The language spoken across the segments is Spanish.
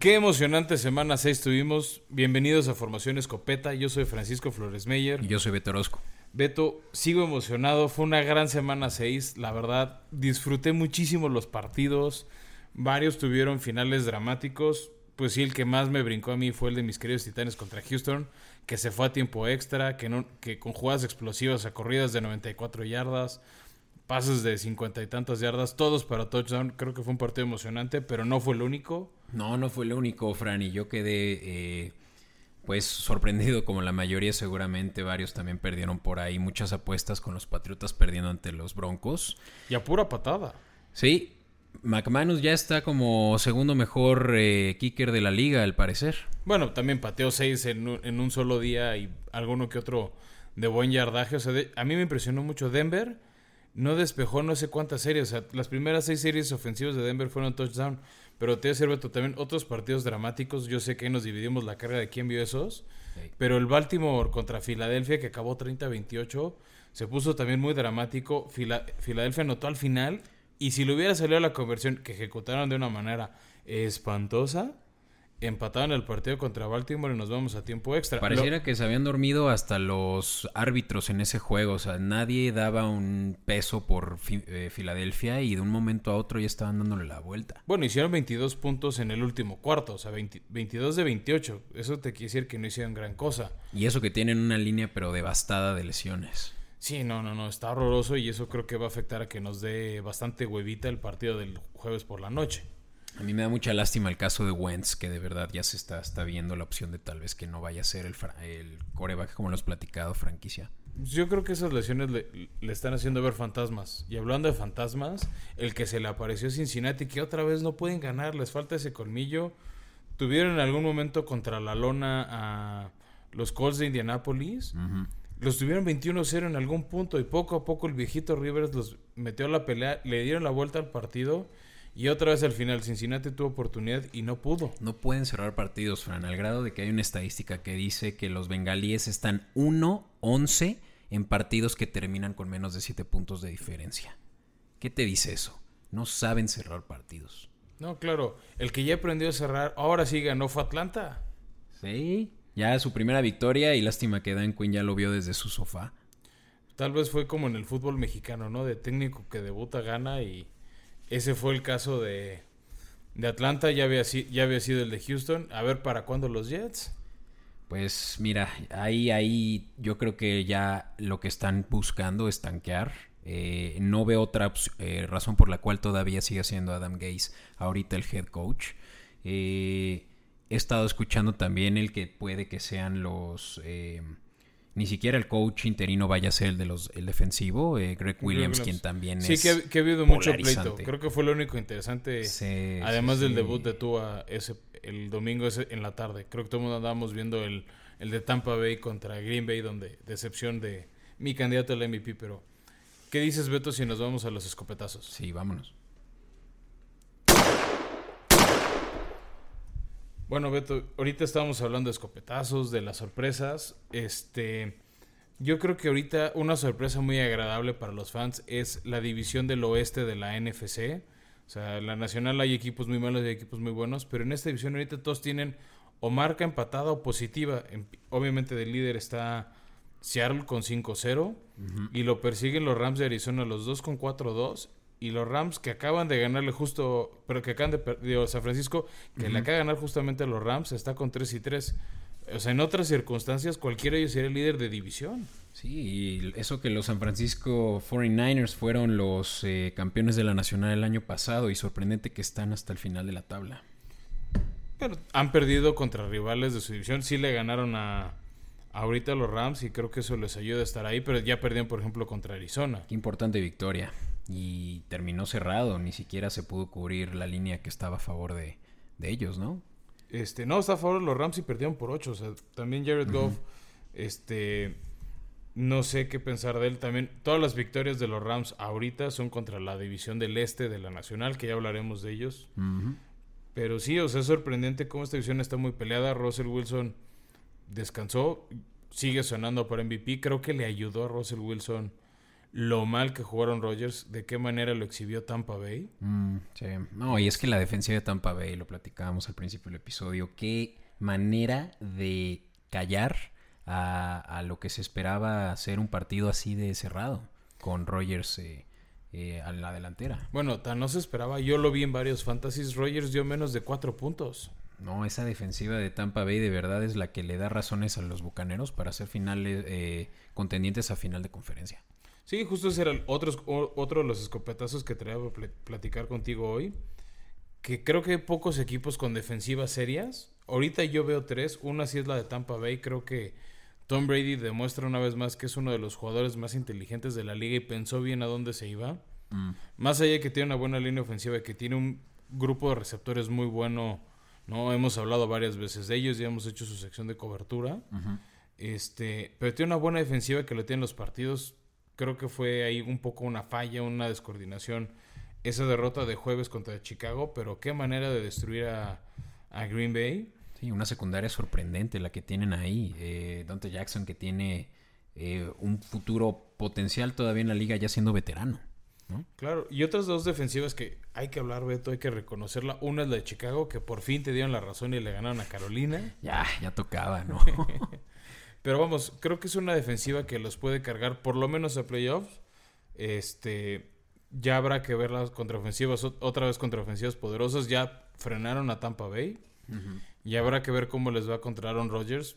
Qué emocionante semana 6 tuvimos. Bienvenidos a Formación Escopeta. Yo soy Francisco Flores Meyer. Y yo soy Beto Orozco. Beto, sigo emocionado. Fue una gran semana 6. La verdad, disfruté muchísimo los partidos. Varios tuvieron finales dramáticos. Pues sí, el que más me brincó a mí fue el de mis queridos Titanes contra Houston, que se fue a tiempo extra, que, no, que con jugadas explosivas a corridas de 94 yardas, pases de 50 y tantas yardas, todos para touchdown. Creo que fue un partido emocionante, pero no fue el único. No, no fue el único, Fran, y yo quedé eh, pues sorprendido como la mayoría seguramente, varios también perdieron por ahí, muchas apuestas con los Patriotas perdiendo ante los Broncos. Y a pura patada. Sí, McManus ya está como segundo mejor eh, kicker de la liga, al parecer. Bueno, también pateó seis en un, en un solo día y alguno que otro de buen yardaje. O sea, de, a mí me impresionó mucho Denver. No despejó no sé cuántas series. O sea, las primeras seis series ofensivas de Denver fueron touchdown. Pero te voy a también otros partidos dramáticos. Yo sé que nos dividimos la carga de quién vio esos. Sí. Pero el Baltimore contra Filadelfia, que acabó 30-28, se puso también muy dramático. Fila Filadelfia anotó al final y si le hubiera salido la conversión que ejecutaron de una manera espantosa, empataban el partido contra Baltimore y nos vamos a tiempo extra. Pareciera Lo... que se habían dormido hasta los árbitros en ese juego. O sea, nadie daba un peso por fi eh, Filadelfia y de un momento a otro ya estaban dándole la vuelta. Bueno, hicieron 22 puntos en el último cuarto, o sea, 20, 22 de 28. Eso te quiere decir que no hicieron gran cosa. Y eso que tienen una línea pero devastada de lesiones. Sí, no, no, no, está horroroso y eso creo que va a afectar a que nos dé bastante huevita el partido del jueves por la noche. A mí me da mucha lástima el caso de Wentz, que de verdad ya se está, está viendo la opción de tal vez que no vaya a ser el, el coreback, como lo has platicado, franquicia. Yo creo que esas lesiones le, le, están haciendo ver fantasmas. Y hablando de fantasmas, el que se le apareció a Cincinnati, que otra vez no pueden ganar, les falta ese colmillo. Tuvieron en algún momento contra la lona a los Colts de Indianapolis. Uh -huh. Los tuvieron 21-0 en algún punto y poco a poco el viejito Rivers los metió a la pelea, le dieron la vuelta al partido y otra vez al final Cincinnati tuvo oportunidad y no pudo. No pueden cerrar partidos, Fran, al grado de que hay una estadística que dice que los bengalíes están 1-11 en partidos que terminan con menos de 7 puntos de diferencia. ¿Qué te dice eso? No saben cerrar partidos. No, claro, el que ya aprendió a cerrar, ahora sí ganó fue Atlanta. Sí, ya su primera victoria y lástima que Dan Quinn ya lo vio desde su sofá. Tal vez fue como en el fútbol mexicano, ¿no? De técnico que debuta, gana y ese fue el caso de, de Atlanta, ya había, ya había sido el de Houston. A ver, ¿para cuándo los Jets? Pues mira, ahí, ahí yo creo que ya lo que están buscando es tanquear. Eh, no veo otra eh, razón por la cual todavía siga siendo Adam Gase ahorita el head coach. Eh, he estado escuchando también el que puede que sean los eh, ni siquiera el coach interino vaya a ser el de los el defensivo eh, Greg Williams quien también sí, es que, ha, que ha habido mucho pleito. creo que fue lo único interesante sí, además sí, del debut de Tua ese el domingo ese en la tarde. Creo que todo el mundo andábamos viendo el, el de Tampa Bay contra Green Bay donde decepción de mi candidato al MVP pero ¿qué dices Beto si nos vamos a los escopetazos? sí vámonos Bueno, Beto, ahorita estábamos hablando de escopetazos, de las sorpresas. Este, yo creo que ahorita una sorpresa muy agradable para los fans es la división del oeste de la NFC. O sea, en la nacional hay equipos muy malos y hay equipos muy buenos, pero en esta división ahorita todos tienen o marca empatada o positiva. Obviamente del líder está Seattle con 5-0 uh -huh. y lo persiguen los Rams de Arizona, los dos con 4-2 y los Rams que acaban de ganarle justo, pero que acaban de perder San Francisco, que uh -huh. le acaba de ganar justamente a los Rams, está con 3 y 3. O sea, en otras circunstancias, cualquiera de ellos sería el líder de división. Sí, y eso que los San Francisco 49ers fueron los eh, campeones de la Nacional el año pasado y sorprendente que están hasta el final de la tabla. Pero han perdido contra rivales de su división. Sí le ganaron a ahorita a los Rams y creo que eso les ayuda a estar ahí, pero ya perdieron, por ejemplo, contra Arizona. Qué importante victoria y terminó cerrado, ni siquiera se pudo cubrir la línea que estaba a favor de, de ellos, ¿no? Este, no, está a favor de los Rams y perdieron por 8, o sea, también Jared uh -huh. Goff, este, no sé qué pensar de él, también todas las victorias de los Rams ahorita son contra la división del este de la Nacional, que ya hablaremos de ellos, uh -huh. pero sí, o sea, es sorprendente cómo esta división está muy peleada, Russell Wilson descansó, sigue sonando para MVP, creo que le ayudó a Russell Wilson lo mal que jugaron Rogers, de qué manera lo exhibió Tampa Bay. Mm, sí. No, y es que la defensiva de Tampa Bay, lo platicábamos al principio del episodio, qué manera de callar a, a lo que se esperaba ser un partido así de cerrado, con Rogers eh, eh, a la delantera. Bueno, tan no se esperaba. Yo lo vi en varios fantasies. Rogers dio menos de cuatro puntos. No, esa defensiva de Tampa Bay de verdad es la que le da razones a los bucaneros para ser finales eh, contendientes a final de conferencia. Sí, justo ese era el otro, otro de los escopetazos que traía a platicar contigo hoy. Que creo que hay pocos equipos con defensivas serias. Ahorita yo veo tres. Una sí es la de Tampa Bay. Creo que Tom Brady demuestra una vez más que es uno de los jugadores más inteligentes de la liga y pensó bien a dónde se iba. Mm. Más allá de que tiene una buena línea ofensiva y que tiene un grupo de receptores muy bueno, ¿no? Hemos hablado varias veces de ellos y hemos hecho su sección de cobertura. Este, pero tiene una buena defensiva que lo tiene en los partidos. Creo que fue ahí un poco una falla, una descoordinación. Esa derrota de jueves contra Chicago, pero qué manera de destruir a, a Green Bay. Sí, una secundaria sorprendente la que tienen ahí. Eh, Dante Jackson que tiene eh, un futuro potencial todavía en la liga ya siendo veterano. ¿no? Claro, y otras dos defensivas que hay que hablar, Beto, hay que reconocerla. Una es la de Chicago, que por fin te dieron la razón y le ganaron a Carolina. Ya, ya tocaba, ¿no? Pero vamos, creo que es una defensiva que los puede cargar por lo menos a playoffs. Este, ya habrá que ver las contraofensivas, otra vez contraofensivas poderosas. Ya frenaron a Tampa Bay. Y habrá que ver cómo les va contra Aaron Rodgers.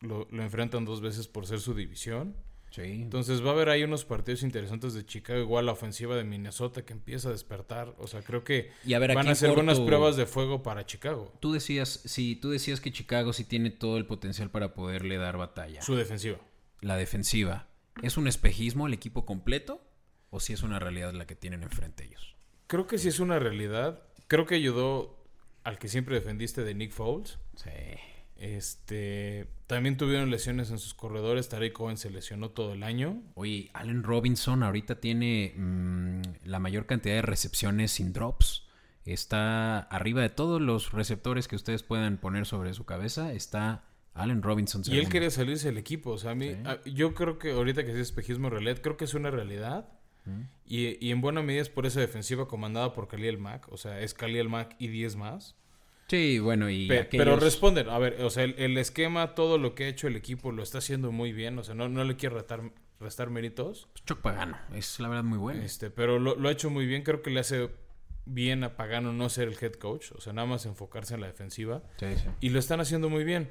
Lo, enfrentan dos veces por ser su división. Sí. Entonces va a haber ahí unos partidos interesantes de Chicago, igual la ofensiva de Minnesota que empieza a despertar. O sea, creo que van a ser buenas pruebas de fuego para Chicago. Tú decías, sí, tú decías que Chicago sí tiene todo el potencial para poderle dar batalla. Su defensiva. La defensiva. ¿Es un espejismo el equipo completo? ¿O si es una realidad la que tienen enfrente ellos? Creo que sí es una realidad. Creo que ayudó al que siempre defendiste de Nick Foles. Sí. Este, también tuvieron lesiones en sus corredores. Tariq Cohen se lesionó todo el año. Oye, Allen Robinson ahorita tiene mm, la mayor cantidad de recepciones sin drops. Está arriba de todos los receptores que ustedes puedan poner sobre su cabeza. Está Allen Robinson. Y él quería salirse del equipo. O sea, a mí, yo creo que ahorita que es espejismo realidad, creo que es una realidad. Y, en buena medida es por esa defensiva comandada por Khalil Mack. O sea, es Khalil Mack y 10 más. Sí, bueno, y. Pero responden, a ver, o sea, el, esquema, todo lo que ha hecho el equipo lo está haciendo muy bien. O sea, no, no le quiero retar, restar méritos. Pues Choc Pagano, es la verdad muy bueno. Este, pero lo, lo, ha hecho muy bien. Creo que le hace bien a Pagano no ser el head coach. O sea, nada más enfocarse en la defensiva. Sí, sí. Y lo están haciendo muy bien.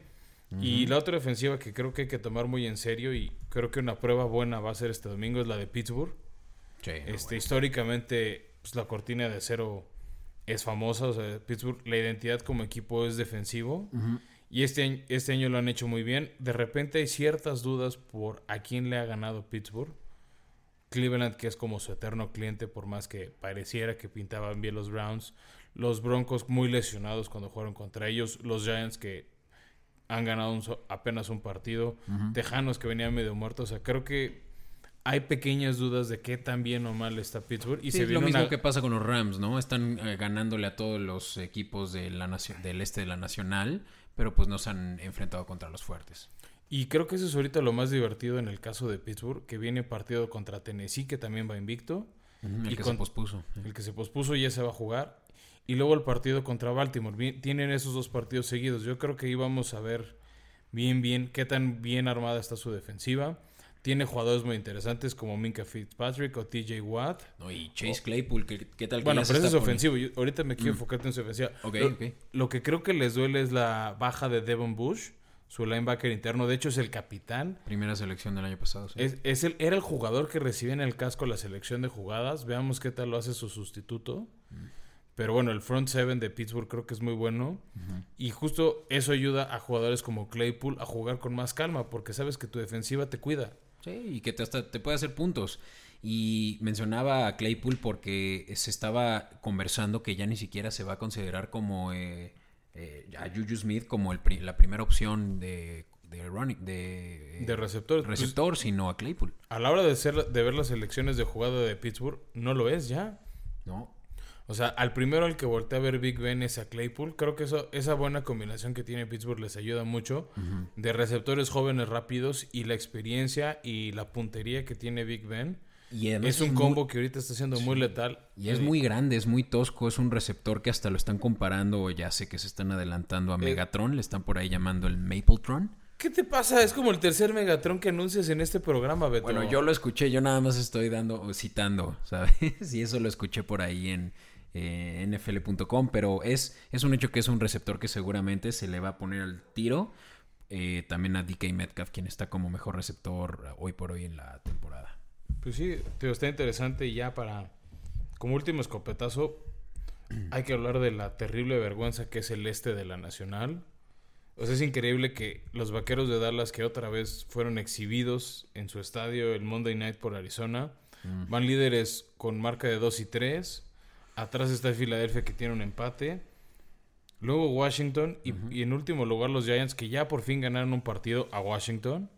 Y la otra defensiva que creo que hay que tomar muy en serio y creo que una prueba buena va a ser este domingo es la de Pittsburgh este, Históricamente, pues, la cortina de cero es famosa. O sea, Pittsburgh, la identidad como equipo es defensivo. Y este año, este año lo han hecho muy bien. De repente hay ciertas dudas por a quién le ha ganado Pittsburgh. Cleveland, que es como su eterno cliente, por más que pareciera que pintaban bien los Browns. Los Broncos muy lesionados cuando jugaron contra ellos. Los Giants que han ganado apenas un partido. Tejanos que venían medio muertos. O sea, creo que hay pequeñas dudas de qué tan bien o mal está Pittsburgh. Y se es lo mismo que pasa con los Rams, ¿no? Están eh, ganándole a todos los equipos de la del este de la Nacional, pero pues no se han enfrentado contra los fuertes. Y creo que eso es ahorita lo más divertido en el caso de Pittsburgh, que viene partido contra Tennessee, que también va invicto. el que se pospuso. El que se pospuso ya se va a jugar. Y luego el partido contra Baltimore. tienen esos dos partidos seguidos. Yo creo que íbamos a ver bien, bien, qué tan bien armada está su defensiva tiene jugadores muy interesantes como Minka Fitzpatrick o TJ Watt. No, y Chase Claypool, ¿qué, tal? bueno, pero ese es ofensivo. ahorita me quiero mm. enfocar en su ofensiva. lo, lo, que creo que les duele es la baja de Devon Bush, su linebacker interno. De hecho, es el capitán. Primera selección del año pasado. Sí. Es, el, era el jugador que recibía en el casco la selección de jugadas. Veamos qué tal lo hace su sustituto. Mm. Pero bueno, el front seven de Pittsburgh creo que es muy bueno. Y justo eso ayuda a jugadores como Claypool a jugar con más calma, porque sabes que tu defensiva te cuida. Sí, y que te, hasta te puede hacer puntos. Y mencionaba a Claypool porque se estaba conversando que ya ni siquiera se va a considerar como eh, eh, a Juju Smith como el, la primera opción de, de running de, de receptor, receptor sino a Claypool. A la hora de, ser, de ver las elecciones de jugada de Pittsburgh, no lo es ya. No. O sea, al primero al que voltea a ver Big Ben es a Claypool. Creo que eso, esa buena combinación que tiene Pittsburgh les ayuda mucho. De receptores jóvenes rápidos y la experiencia y la puntería que tiene Big Ben. Y es un muy- combo que ahorita está siendo muy letal. Y es Eh, muy grande, es muy tosco, es un receptor que hasta lo están comparando, o ya sé que se están adelantando a Megatron, le están por ahí llamando el Mapletron. ¿Qué te pasa? Es como el tercer Megatron que anuncias en este programa, Beto. Bueno, yo lo escuché, yo nada más estoy dando, o citando, ¿sabes? Y eso lo escuché por ahí en eh, nfl.com, pero es, es un hecho que es un receptor que seguramente se le va a poner al tiro. eh, también a DK Metcalf, quien está como mejor receptor hoy por hoy en la temporada. Pues sí, te está interesante y ya para... Como último escopetazo, hay que hablar de la terrible vergüenza que es el este de la Nacional. O sea, es increíble que los vaqueros de Dallas, que otra vez fueron exhibidos en su estadio el Monday Night por Arizona, van líderes con marca de 2 y 3. Atrás está el Filadelfia que tiene un empate. Luego Washington y, y en último lugar los Giants que ya por fin ganaron un partido a Washington.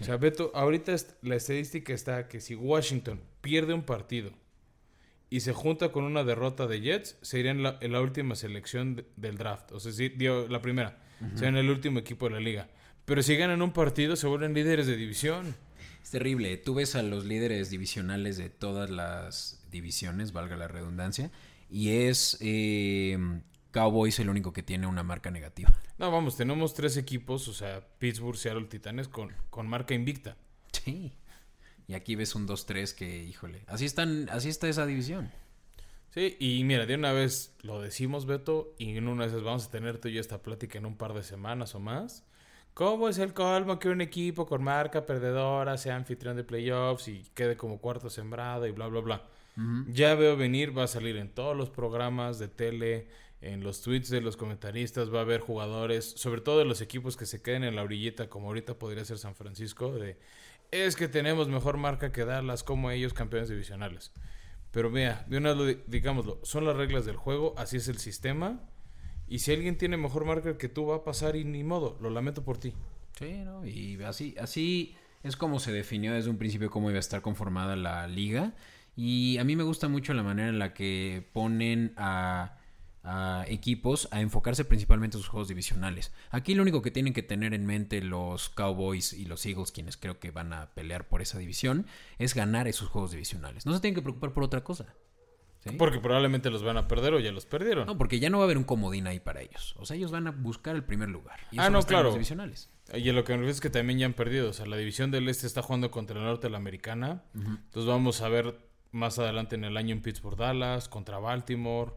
O sea, Beto, ahorita la estadística está que si Washington pierde un partido y se junta con una derrota de Jets, serían en la, en la última selección de- del draft. O sea, sí, dio la primera. Serían el último equipo de la liga. Pero si ganan un partido, se vuelven líderes de división. Es terrible. Tú ves a los líderes divisionales de todas las divisiones, valga la redundancia, y es eh, Cowboys el único que tiene una marca negativa. No, vamos, tenemos tres equipos, o sea, Pittsburgh, Seattle, Titanes, con, con marca invicta. Sí. Y aquí ves un 2-3 que, híjole, así están, así está esa división. Sí, y mira, de una vez lo decimos, Beto, y en una vez vamos a tener tú y yo esta plática en un par de semanas o más. ¿Cómo es el colmo que un equipo con marca perdedora sea anfitrión de playoffs y quede como cuarto sembrado y bla, bla, bla? Ya veo venir, va a salir en todos los programas de tele, en los tweets de los comentaristas, va a haber jugadores, sobre todo de los equipos que se queden en la orillita, como ahorita podría ser San Francisco, de es que tenemos mejor marca que Dallas como ellos campeones divisionales. Pero vea, de una digámoslo, son las reglas del juego, así es el sistema. Y si alguien tiene mejor marca que tú, va a pasar y ni modo, lo lamento por ti. Sí, ¿no? Y así, así es como se definió desde un principio cómo iba a estar conformada la liga. Y a mí me gusta mucho la manera en la que ponen a, a equipos a enfocarse principalmente en sus juegos divisionales. Aquí lo único que tienen que tener en mente los Cowboys y los Eagles, quienes creo que van a pelear por esa división, es ganar esos juegos divisionales. No se tienen que preocupar por otra cosa. ¿Sí? Porque probablemente los van a perder o ya los perdieron. No, porque ya no va a haber un comodín ahí para ellos. O sea, ellos van a buscar el primer lugar. Y Ah, no, claro. los divisionales. Y lo que me refiero es que también ya han perdido. O sea, la división del este está jugando contra el norte de la americana. Entonces vamos a ver más adelante en el año en Pittsburgh, Dallas, contra Baltimore.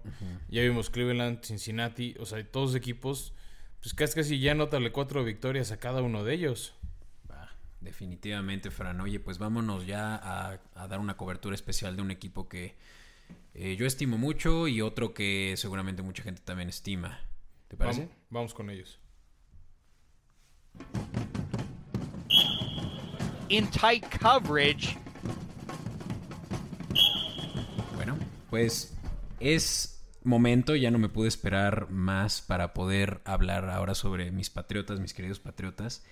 Ya vimos Cleveland, Cincinnati. O sea, todos equipos, pues casi casi ya anótale cuatro victorias a cada uno de ellos. Va, definitivamente, Fran. Oye, pues vámonos ya a, a dar una cobertura especial de un equipo que eh, yo estimo mucho y otro que seguramente mucha gente también estima. ¿Te parece? Vamos, vamos con ellos. in tight coverage. Bueno, pues es momento, ya no me pude esperar más para poder hablar ahora sobre mis patriotas, mis queridos patriotas,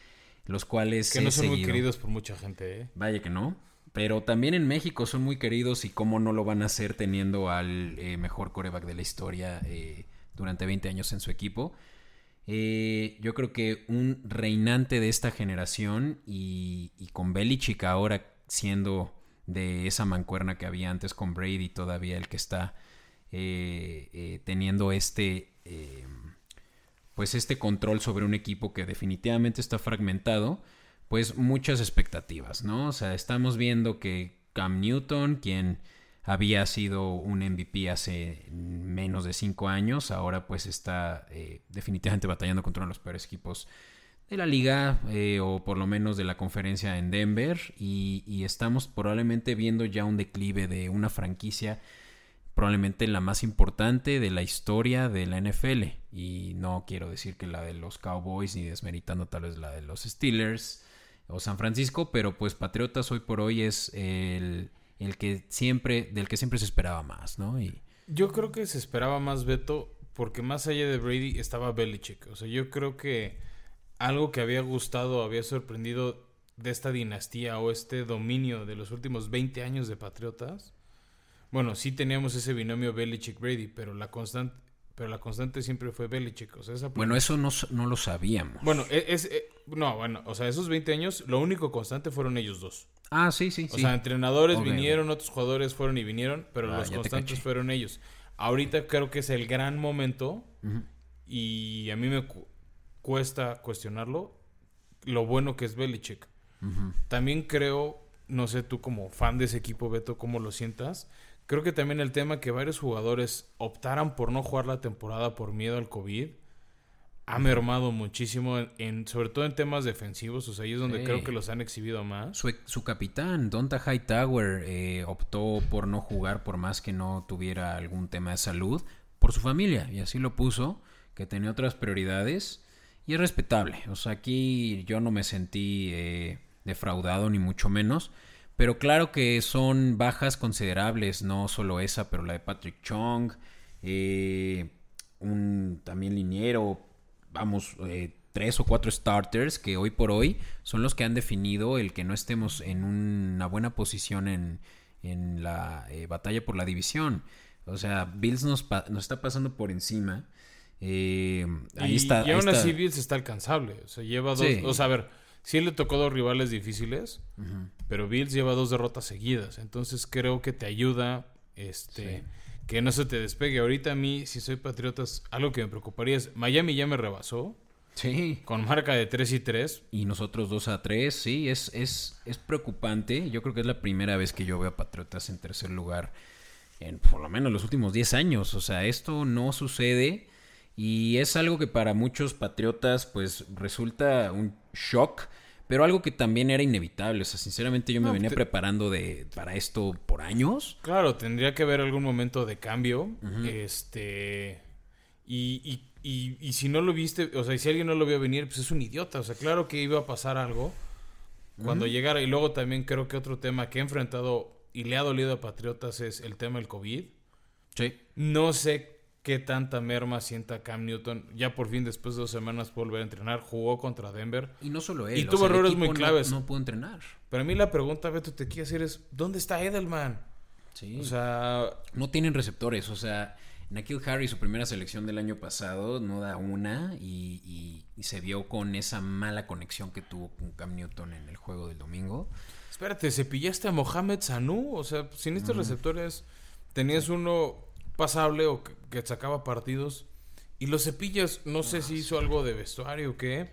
los cuales Que no son muy queridos por mucha gente, ¿eh? Vaya que no. Pero también en México son muy queridos y cómo no lo van a hacer teniendo al eh, mejor coreback de la historia eh, durante 20 años en su equipo. Eh, yo creo que un reinante de esta generación y, y con Belichick ahora siendo de esa mancuerna que había antes con Brady todavía el que está eh, teniendo este pues este control sobre un equipo que definitivamente está fragmentado pues muchas expectativas, ¿no? O sea, estamos viendo que Cam Newton, quien había sido un MVP hace menos de cinco años, ahora pues está eh, definitivamente batallando contra uno de los peores equipos de la liga eh, o por lo menos de la conferencia en Denver y, y estamos probablemente viendo ya un declive de una franquicia probablemente la más importante de la historia de la NFL y no quiero decir que la de los Cowboys ni desmeritando tal vez la de los Steelers o San Francisco, pero pues Patriotas hoy por hoy es el, el que siempre, del que siempre se esperaba más, ¿no? Y Yo creo que se esperaba más Beto porque más allá de Brady estaba Belichick. O sea, yo creo que algo que había gustado, había sorprendido de esta dinastía o este dominio de los últimos 20 años de Patriotas. Bueno, sí teníamos ese binomio Belichick-Brady, pero la constante pero la constante siempre fue Belichick. O sea, esa bueno, eso no, no lo sabíamos. Bueno, e- es, eh, no, bueno, o sea, esos 20 años, lo único constante fueron ellos dos. Ah, sí, sí, O sí. sea, entrenadores vinieron, otros jugadores fueron y vinieron, pero Ah, los constantes fueron ellos. Ahorita creo que es el gran momento y a mí me cu- cuesta cuestionarlo lo bueno que es Belichick. También creo, no sé tú como fan de ese equipo, Beto, cómo lo sientas. Creo que también el tema que varios jugadores optaran por no jugar la temporada por miedo al COVID ha mermado muchísimo, en, en- sobre todo en temas defensivos. O sea, ahí es donde Sí. creo que los han exhibido más. Su, su capitán, Donta Hightower, eh, optó por no jugar por más que no tuviera algún tema de salud, por su familia, y así lo puso, que tenía otras prioridades, y es respetable. O sea, aquí yo no me sentí eh, defraudado, ni mucho menos, pero claro que son bajas considerables, no solo esa, pero la de Patrick Chong, eh, un también liniero, vamos, eh, tres o cuatro starters que hoy por hoy son los que han definido el que no estemos en una buena posición en, en la eh, batalla por la división. O sea, Bills nos, pa- nos está pasando por encima. Eh, ahí y, está. y aún así Bills está alcanzable. O sea, lleva dos... Sí. O sea, a ver, sí le tocó dos rivales difíciles, pero Bills lleva dos derrotas seguidas. Entonces creo que te ayuda este Sí. que no se te despegue. Ahorita a mí, si soy Patriotas, algo que me preocuparía es... Miami ya me rebasó Sí. con marca de 3 y 3. Y nosotros 2 a 3, sí, es, es, es preocupante. Yo creo que es la primera vez que yo veo a Patriotas en tercer lugar en por lo menos los últimos 10 años. O sea, esto no sucede y es algo que para muchos patriotas pues resulta un shock, pero algo que también era inevitable. O sea, sinceramente yo me No, venía te- preparando de, para esto por años. Claro, tendría que haber algún momento de cambio. Este. Y, y, y, y si no lo viste, o sea, y si alguien no lo vio venir, pues es un idiota. O sea, claro que iba a pasar algo cuando llegara. Y luego también creo que otro tema que he enfrentado y le ha dolido a Patriotas es el tema del COVID. Sí. No sé qué tanta merma sienta Cam Newton. Ya por fin, después de dos semanas, pudo volver a entrenar. Jugó contra Denver. Y no solo él. Y o tuvo sea, el errores muy no- claves. No, pudo entrenar. Pero a mí la pregunta, Beto, te quiero hacer es: ¿dónde está Edelman? Sí. O sea, No tienen receptores, o sea, Nakil Harry, su primera selección del año pasado, no da una y, y- y se vio con esa mala conexión que tuvo con Cam Newton en el juego del domingo. Espérate, ¿cepillaste a Mohamed Sanu? O sea, sin estos receptores tenías uno pasable o que, sacaba partidos y los cepillas, no sé si hizo algo de vestuario o qué.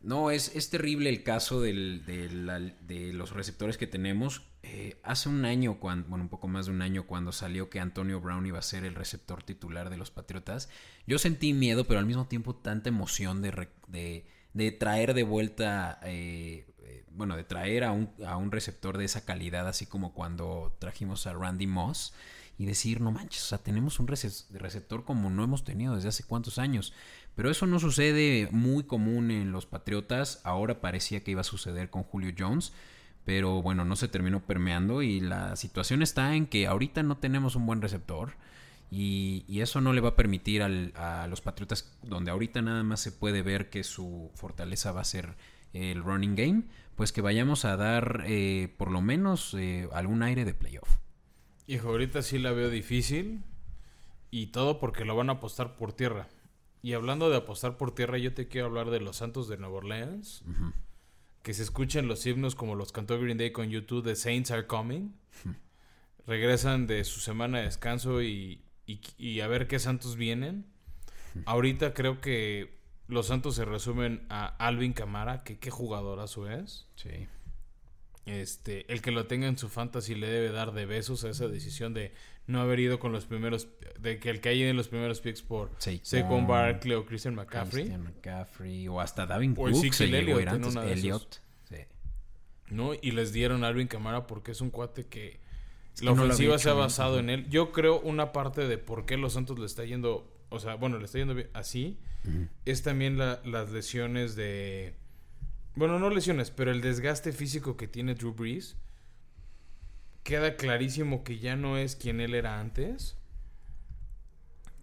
No, es, es terrible el caso del- de, los receptores que tenemos. Eh, hace un año, cuando, bueno, un poco más de un año, cuando salió que Antonio Brown iba a ser el receptor titular de los Patriotas, yo sentí miedo, pero al mismo tiempo tanta emoción de, de traer de vuelta, eh, eh, bueno, de traer a un, a un receptor de esa calidad, así como cuando trajimos a Randy Moss, y decir, no manches, o sea, tenemos un rece- receptor como no hemos tenido desde hace cuántos años. Pero eso no sucede muy común en los Patriotas. Ahora parecía que iba a suceder con Julio Jones. Pero bueno, no se terminó permeando. Y la situación está en que ahorita no tenemos un buen receptor. Y, eso no le va a permitir a los Patriotas, donde ahorita nada más se puede ver que su fortaleza va a ser el running game, pues que vayamos a dar eh, por lo menos eh, algún aire de playoff. Hijo, ahorita sí la veo difícil y todo porque lo van a apostar por tierra. Y hablando de apostar por tierra, yo te quiero hablar de los Santos de Nueva Orleans. Que se escuchen los himnos como los cantó Green Day con YouTube, The Saints Are Coming. Regresan de su semana de descanso y, y- y a ver qué Santos vienen. Ahorita creo que los Santos se resumen a Alvin Camara, que qué jugadorazo es. Sí. Este, el que lo tenga en su fantasy le debe dar de besos a esa decisión de no haber ido con los primeros, de que el que haya en los primeros picks por Saquon, Barkley o Christian McCaffrey, Christian o hasta Davin O Cook se llegó antes. de esos. Elliott. Sí. ¿no? Y les dieron a Alvin Camara porque es un cuate que la ofensiva se ha basado en él. Yo creo una parte de por qué los Santos le está yendo, o sea, bueno, le está yendo bien así, es también la- las lesiones de... Bueno, no lesiones, pero el desgaste físico que tiene Drew Brees. Queda clarísimo que ya no es quien él era antes.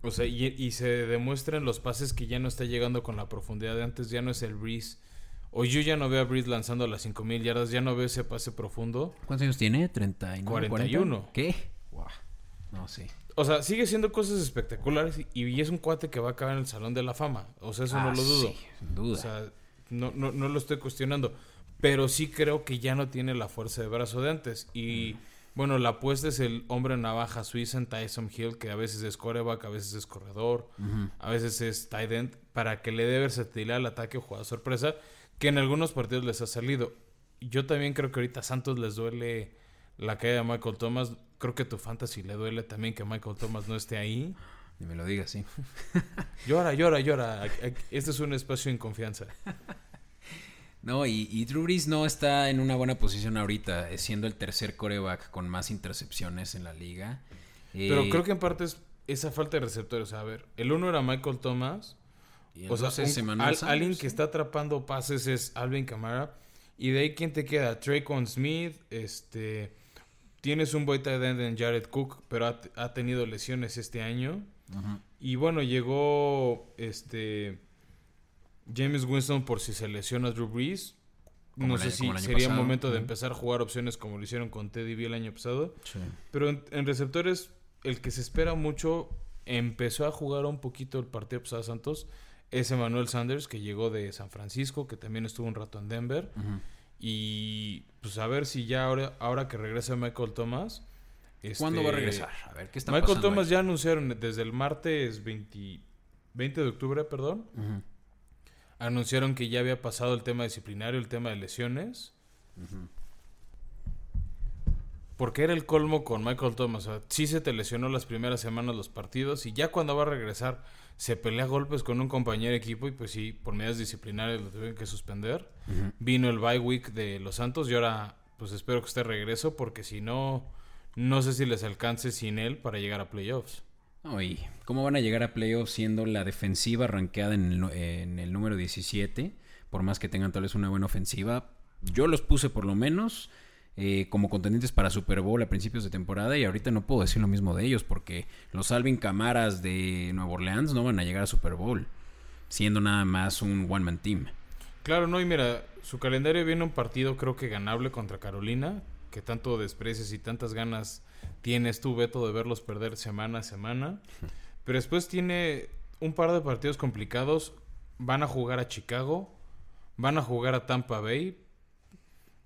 O sea, y, y se demuestra en los pases que ya no está llegando con la profundidad de antes, ya no es el Breeze. O yo ya no veo a Breeze lanzando a las 5000 yardas, ya no veo ese pase profundo. ¿Cuántos años tiene? 39, 41. 40? ¿Qué? No, sí. O sea, sigue siendo cosas espectaculares y, y es un cuate que va a acabar en el Salón de la Fama. O sea, eso no Ah, lo dudo. sí, sin duda. O sea, no, no, no lo estoy cuestionando. pero sí creo que ya no tiene la fuerza de brazo de antes. Y bueno, la apuesta es el hombre navaja suiza en Tyson Hill, que a veces es coreback, a veces es corredor, a veces es tight end, para que le dé versatilidad al ataque o jugada sorpresa, que en algunos partidos les ha salido. Yo también creo que ahorita a Santos les duele la caída de Michael Thomas. Creo que a tu fantasy le duele también que Michael Thomas no esté ahí. Ni me lo digas, sí. Llora, llora, llora. Este es un espacio en confianza. No, y, y, Drew Brees no está en una buena posición ahorita, eh, siendo el tercer coreback con más intercepciones en la liga. Pero Eh, creo que en parte es esa falta de receptores. A ver, el uno era Michael Thomas. y O sea, un- al- alguien que está atrapando pases es Alvin Kamara. Y de ahí, ¿quién te queda? Traycon Smith. Este. Tienes un buen tight end en Jared Cook, pero ha, ha tenido lesiones este año. Y bueno, llegó este James Winston por si se lesiona Drew Brees. Como No el sé si sería pasado. momento de empezar a jugar opciones como lo hicieron con Teddy B el año pasado. Sí. Pero en, en receptores, el que se espera mucho, empezó a jugar un poquito el partido pasado Santos, es Emmanuel Sanders, que llegó de San Francisco, que también estuvo un rato en Denver. Y pues a ver si ya ahora, ahora que regresa Michael Thomas. ¿Cuándo este, va a regresar? A ver, ¿qué está Michael Thomas ahí? ya anunciaron desde el martes 20, 20 de octubre, perdón. Anunciaron que ya había pasado el tema disciplinario, el tema de lesiones. Porque era el colmo con Michael Thomas. O sea, sí se te lesionó las primeras semanas los partidos y ya cuando va a regresar se pelea a golpes con un compañero de equipo y pues sí, por medidas disciplinarias lo tuvieron que suspender. Vino el bye week de los Santos y ahora pues espero que esté regreso porque si no, no sé si les alcance sin él para llegar a playoffs. No, ¿cómo van a llegar a playoffs siendo la defensiva rankeada en el, nu- en el número 17? Por más que tengan tal vez una buena ofensiva. Yo los puse por lo menos eh, como contendientes para Super Bowl a principios de temporada y ahorita no puedo decir lo mismo de ellos porque los Alvin Camaras de Nueva Orleans no van a llegar a Super Bowl siendo nada más un one-man team. Claro, no, y mira, su calendario viene un partido creo que ganable contra Carolina, que tanto desprecias y tantas ganas tienes tú, Beto, de verlos perder semana a semana. Pero después tiene un par de partidos complicados. Van a jugar a Chicago, van a jugar a Tampa Bay.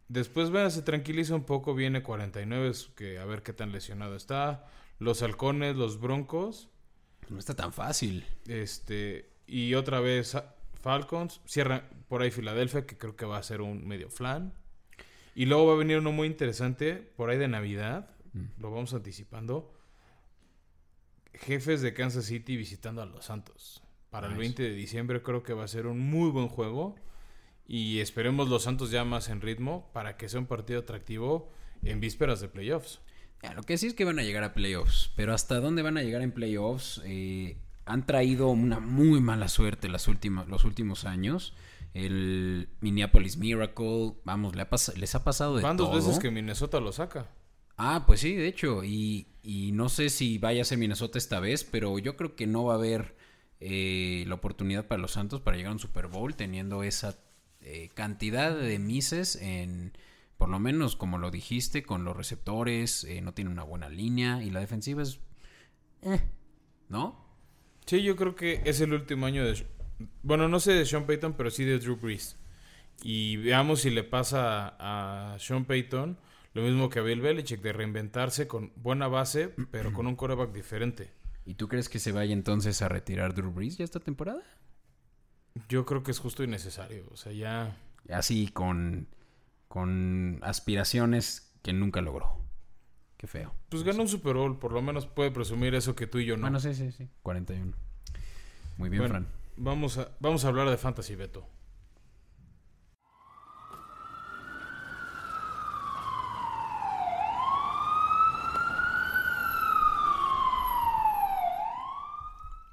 Después, vea, se tranquiliza un poco, viene 49, es que a ver qué tan lesionado está. Los halcones, los broncos. No está tan fácil. Este, y otra vez Falcons. Cierra por ahí Filadelfia, que creo que va a ser un medio flan. Y luego va a venir uno muy interesante por ahí de Navidad. Lo vamos anticipando. Jefes de Kansas City visitando a los Santos. Para el Nice. 20 de diciembre creo que va a ser un muy buen juego. Y esperemos los Santos ya más en ritmo para que sea un partido atractivo en vísperas de playoffs. Ya, lo que sí es que van a llegar a playoffs, pero hasta dónde van a llegar en playoffs Eh, han traído una muy mala suerte las últimas, los últimos años. El Minneapolis Miracle, vamos, le ha pas- les ha pasado de Van dos todo. veces que Minnesota lo saca. Ah, pues sí, de hecho, y, y no sé si vaya a ser Minnesota esta vez, pero yo creo que no va a haber eh, la oportunidad para los Santos para llegar a un Super Bowl teniendo esa eh, cantidad de mises en, por lo menos como lo dijiste, con los receptores, eh, no tiene una buena línea y la defensiva es... eh, ¿No? Sí, yo creo que es el último año de... Bueno, no sé de Sean Payton, pero sí de Drew Brees. Y veamos si le pasa a Sean Payton lo mismo que a Bill Belichick, de reinventarse con buena base, pero con un quarterback diferente. ¿Y tú crees que se vaya entonces a retirar Drew Brees ya esta temporada? Yo creo que es justo y necesario. O sea, ya... Así con, con aspiraciones que nunca logró. Qué feo. Pues ganó un Super Bowl, por lo menos puede presumir eso que tú y yo no. Bueno, sí, sí, sí. 41. Muy bien, Bueno, Fran. Vamos a, vamos a hablar de Fantasy Beto.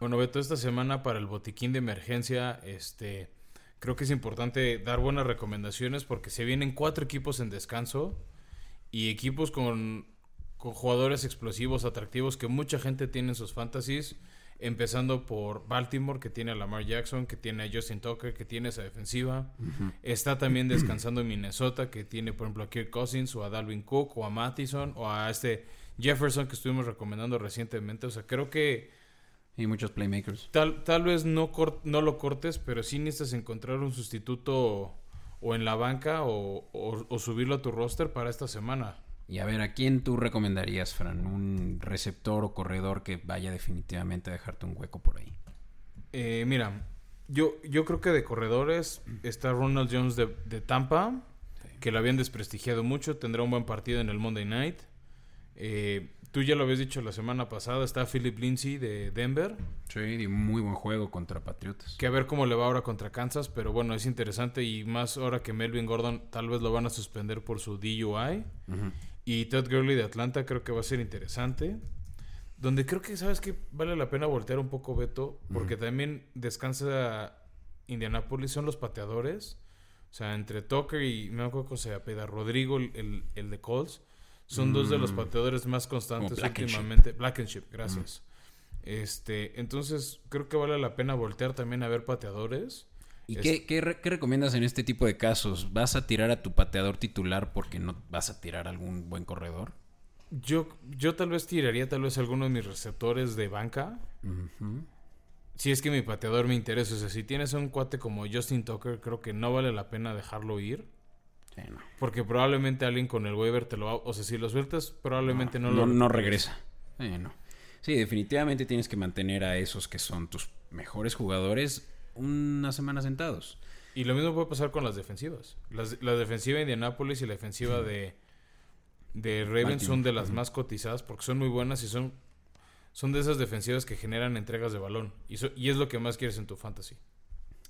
Bueno, Beto, esta semana para el botiquín de emergencia, este, creo que es importante dar buenas recomendaciones porque se vienen cuatro equipos en descanso y equipos con, con jugadores explosivos, atractivos que mucha gente tiene en sus fantasies. Empezando por Baltimore, que tiene a Lamar Jackson, que tiene a Justin Tucker, que tiene esa defensiva. Está también descansando en Minnesota, que tiene, por ejemplo, a Kirk Cousins, o a Dalvin Cook, o a Mattison, o a este Jefferson que estuvimos recomendando recientemente. O sea, creo que Y muchos playmakers. tal, tal vez no, no lo cortes, pero sí necesitas encontrar un sustituto o en la banca o, o- o subirlo a tu roster para esta semana. Y a ver, ¿a quién tú recomendarías, Fran? ¿Un receptor o corredor que vaya definitivamente a dejarte un hueco por ahí? Eh, mira, yo, yo creo que de corredores está Ronald Jones de, de Tampa, que lo habían desprestigiado mucho, tendrá un buen partido en el Monday Night. Eh, tú ya lo habías dicho la semana pasada, está Philip Lindsay de Denver, Sí, y muy buen juego contra Patriotas. que a ver cómo le va ahora contra Kansas, pero bueno, es interesante y más ahora que Melvin Gordon tal vez lo van a suspender por su DUI. Ujú. Y Todd Gurley de Atlanta creo que va a ser interesante. Donde creo que, ¿sabes que Vale la pena voltear un poco, Beto. Porque también descansa Indianapolis, son los pateadores. O sea, entre Tucker y, no me acuerdo cómo se apela, Rodrigo, el, el- de Colts. Son dos de los pateadores más constantes Blankenship. últimamente. Blankenship, gracias. Este, entonces, creo que vale la pena voltear también a ver pateadores. ¿Y Es- qué, qué re- qué recomiendas en este tipo de casos? ¿Vas a tirar a tu pateador titular porque no vas a tirar a algún buen corredor? Yo, yo tal vez tiraría tal vez alguno de mis receptores de banca. Si es que mi pateador me interesa. O sea, si tienes un cuate como Justin Tucker, creo que no vale la pena dejarlo ir. Sí, no. Porque probablemente alguien con el waiver te lo va... O sea, si lo sueltas, probablemente no, no, lo... no regresa. Sí, no. Sí, definitivamente tienes que mantener a esos que son tus mejores jugadores una semana sentados. Y lo mismo puede pasar con las defensivas. Las- la defensiva de Indianapolis y la defensiva de, de Ravens son de las más cotizadas porque son muy buenas y son, son de esas defensivas que generan entregas de balón. Y, so- y es lo que más quieres en tu fantasy.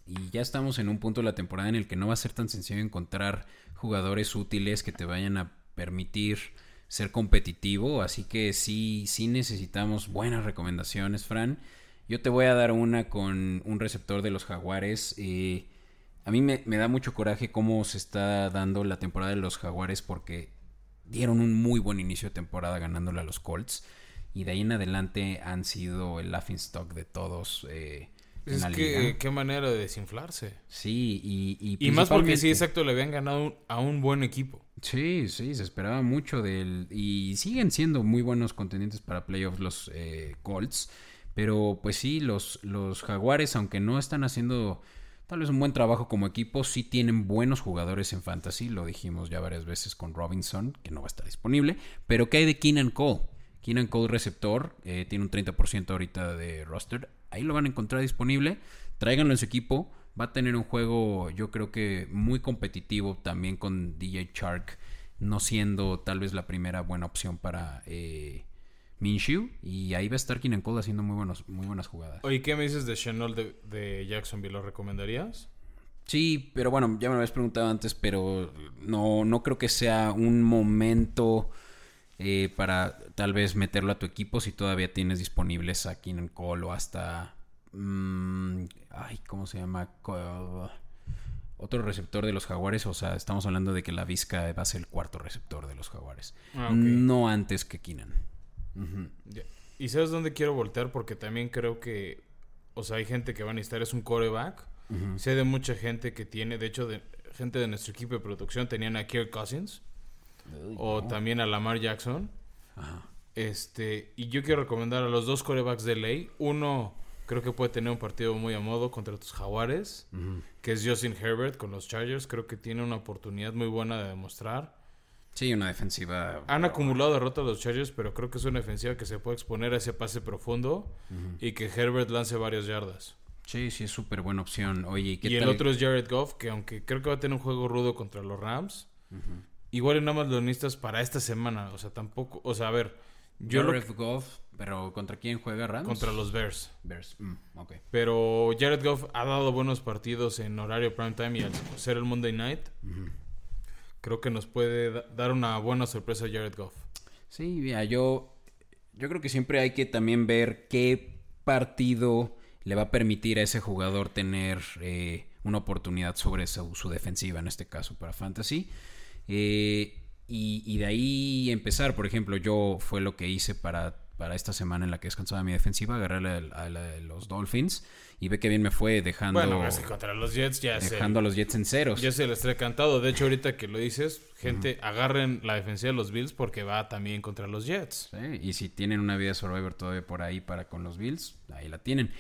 Y ya estamos en un punto de la temporada en el que no va a ser tan sencillo encontrar jugadores útiles que te vayan a permitir ser competitivo. Así que sí, sí necesitamos buenas recomendaciones, Fran. Yo te voy a dar una con un receptor de los Jaguares. eh, a mí me, me da mucho coraje cómo se está dando la temporada de los Jaguares porque dieron un muy buen inicio de temporada ganándole a los Colts. Y de ahí en adelante han sido el laughing stock de todos. eh, en Es la que liga. qué manera de desinflarse. Sí, y, y, Y más porque sí, exacto, le habían ganado a un buen equipo. Sí, sí, se esperaba mucho de él. Y siguen siendo muy buenos contendientes para playoffs los eh, Colts. Pero pues sí, los, los Jaguares, aunque no están haciendo tal vez un buen trabajo como equipo, sí tienen buenos jugadores en fantasy. Lo dijimos ya varias veces con Robinson, que no va a estar disponible. Pero ¿qué hay de Keenan Cole? Keenan Cole receptor, eh, tiene un 30% ahorita de roster. Ahí lo van a encontrar disponible. Tráiganlo en su equipo. Va a tener un juego, yo creo que muy competitivo también con DJ Shark, no siendo tal vez la primera buena opción para eh, Minshew. Y ahí va a estar Keenan Cole haciendo muy, buenos, muy buenas jugadas. Oye, ¿qué me dices de Chenol de, de Jacksonville? ¿Lo recomendarías? Sí, pero bueno, ya me lo habías preguntado antes, pero no, no creo que sea un momento eh, para tal vez meterlo a tu equipo si todavía tienes disponibles a Keenan Cole o hasta... mm, ay, ¿cómo se llama? Otro receptor de los jaguares, o sea, estamos hablando de que la Vizca va a ser el cuarto receptor de los jaguares. Ah. No antes que Keenan. ¿Y sabes dónde quiero voltear? Porque también creo que, o sea, hay gente que va a necesitar, es un coreback. Sé de mucha gente que tiene, de hecho, de gente de nuestro equipo de producción tenían a Kirk Cousins o también a Lamar Jackson. Ajá. Este, y yo quiero recomendar a los dos corebacks de ley. Uno creo que puede tener un partido muy a modo contra tus jaguares, que es Justin Herbert con los Chargers. Creo que tiene una oportunidad muy buena de demostrar. Sí, una defensiva. Han acumulado derrotas los Chargers, pero creo que es una defensiva que se puede exponer a ese pase profundo y que Herbert lance varias yardas. Sí, sí, es súper buena opción. Oye, ¿y qué Y el otro es Jared Goff, que aunque creo que va a tener un juego rudo contra los Rams, igual y nada más necesitas para esta semana. O sea, tampoco, o sea, a ver, yo Jared Goff, pero ¿contra quién juega Rams? contra los Bears. Bears. Mm, ok. Pero Jared Goff ha dado buenos partidos en horario prime time y al ser el Monday night, creo que nos puede da- dar una buena sorpresa Jared Goff. Sí, mira, yo, yo creo que siempre hay que también ver qué partido le va a permitir a ese jugador tener eh, una oportunidad sobre su, su defensiva, en este caso para Fantasy. Eh, y, y de ahí empezar, por ejemplo, yo fue lo que hice para para esta semana en la que descansaba mi defensiva, agarré a, los Dolphins y ve que bien me fue dejando, Bueno, es que contra los Jets ya dejando a los Jets en ceros. ya se les trae cantado. De hecho, ahorita que lo dices, gente, agarren la defensiva de los Bills porque va también contra los Jets. Sí, Y si tienen una vida Survivor todavía por ahí para con los Bills, ahí la tienen.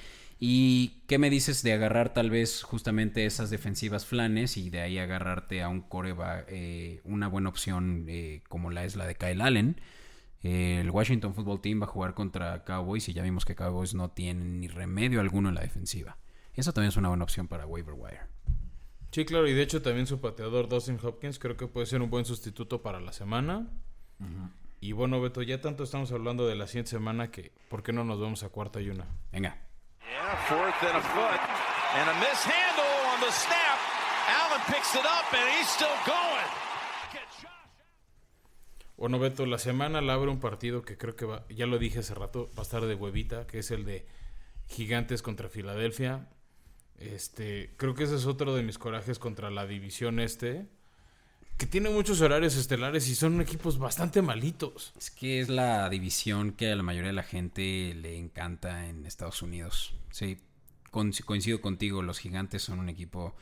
¿Y qué me dices de agarrar tal vez justamente esas defensivas flanes y de ahí agarrarte a un coreba, eh, una buena opción eh, como la es la de Kyle Allen? Eh, el Washington Football Team va a jugar contra Cowboys y ya vimos que Cowboys no tienen ni remedio alguno en la defensiva. Eso también es una buena opción para waiver wire. Sí, claro, y de hecho también su pateador Dustin Hopkins creo que puede ser un buen sustituto para la semana. Y bueno, Beto, ya tanto estamos hablando de la siguiente semana que ¿por qué no nos vamos a cuarta y una? Venga. Yeah, fourth and a foot. And a mishandle on the snap. Allen picks it up and he's still going. Bueno, Beto, la semana la abre un partido que creo que va, ya lo dije hace rato, va a estar de huevita, que es el de Gigantes contra Filadelfia. Este, creo que ese es otro de mis corajes contra la división este, que tiene muchos horarios estelares y son equipos bastante malitos. Es que es la división que a la mayoría de la gente le encanta en Estados Unidos. Sí, coincido contigo, los gigantes son un equipo...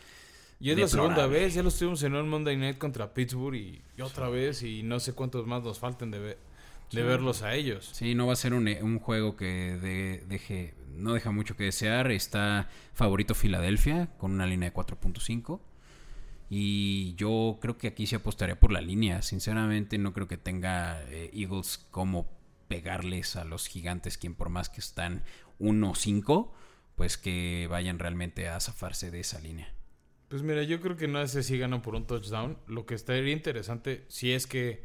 Y es la segunda vez, ya los tuvimos en un Monday Night contra Pittsburgh y, y otra vez y no sé cuántos más nos falten de, ver- de verlos a ellos. Sí, no va a ser un, un juego que de- deje, no deja mucho que desear. Está favorito Filadelfia con una línea de 4.5. Y yo creo que aquí se apostaría por la línea. Sinceramente no creo que tenga eh, Eagles como pegarles a los gigantes, quien por más que están 1-5, pues que vayan realmente a zafarse de esa línea. Pues mira, yo creo que no sé si ganan por un touchdown. Lo que estaría interesante, si es que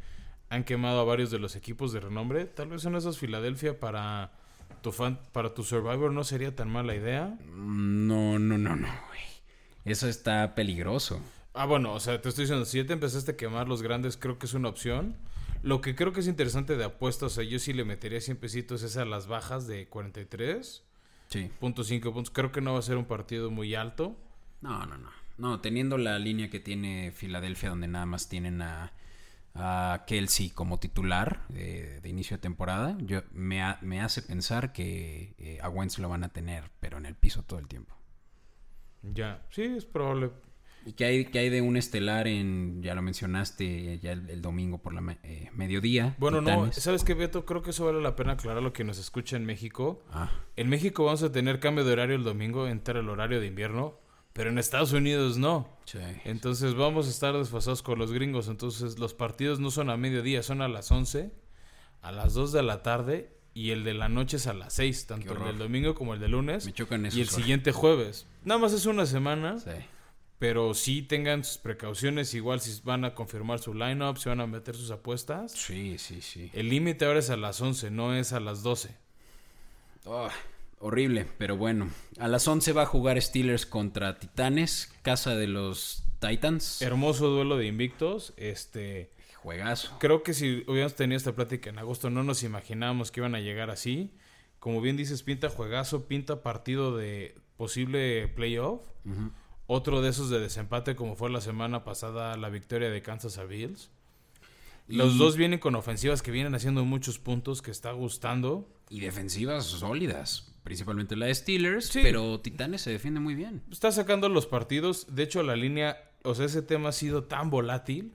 han quemado a varios de los equipos de renombre, tal vez son esos Filadelfia para tu fan, para tu Survivor no sería tan mala idea. Mm, No, no, no, no. Eso está peligroso. Ah, bueno, o sea, te estoy diciendo, si ya te empezaste a quemar los grandes, creo que es una opción. Lo que creo que es interesante de apuestas, o sea, yo sí le metería 100 pesitos es a las bajas de 43.5 Sí. puntos. Creo que no va a ser un partido muy alto. No, no, no. No, teniendo la línea que tiene Filadelfia, donde nada más tienen a, a Kelsey como titular eh, de inicio de temporada, yo, me, ha- me hace pensar que eh, a Wentz lo van a tener, pero en el piso todo el tiempo. Ya, sí, es probable. ¿Y qué hay, qué hay de un estelar en, ya lo mencionaste, ya el, el domingo por la eh, mediodía? Bueno, no? ¿sabes qué, Beto? Creo que eso vale la pena aclarar lo que nos escucha en México. Ah, En México vamos a tener cambio de horario el domingo, entrar el horario de invierno, pero en Estados Unidos no. sí. Entonces vamos a estar desfasados con los gringos. Entonces los partidos no son a mediodía, son a las 11, a las 2 de la tarde y el de la noche es a las 6, tanto el del domingo como el del lunes Me chocan esos y el siguiente jueves. Nada más es una semana, Sí. pero sí tengan sus precauciones, igual si van a confirmar su lineup, si van a meter sus apuestas. Sí, sí, sí. El límite ahora es a las 11, no es a las 12. Oh, horrible, pero bueno. A las 11 va a jugar Steelers contra Titanes, casa de los Titans. Hermoso duelo de invictos, este... Juegazo. Creo que si hubiéramos tenido esta plática en agosto no nos imaginábamos que iban a llegar así. Como bien dices, pinta juegazo, pinta partido de posible playoff. Otro de esos de desempate como fue la semana pasada la victoria de Kansas a Bills. Los Y- dos vienen con ofensivas que vienen haciendo muchos puntos que está gustando. Y defensivas sólidas. Principalmente la de Steelers, Sí. pero Titanes se defiende muy bien. Está sacando los partidos. De hecho, la línea, o sea, ese tema ha sido tan volátil